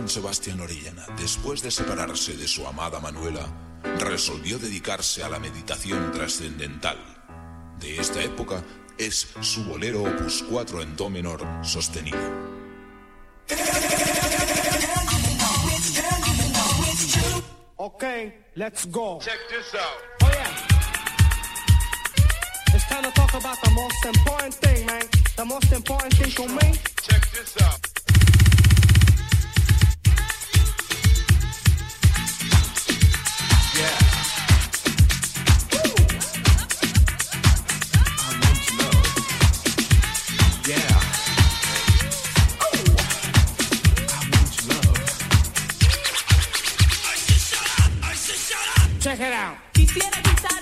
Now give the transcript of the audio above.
Johann Sebastian Orellana, después de separarse de su amada Manuela, resolvió dedicarse a la meditación trascendental. De esta época es su bolero opus 4 en do menor sostenido. Okay, let's go. Check this out. Oh yeah. It's time to talk about the most important thing, man. The most important thing to me. Check this out. Quisiera quitar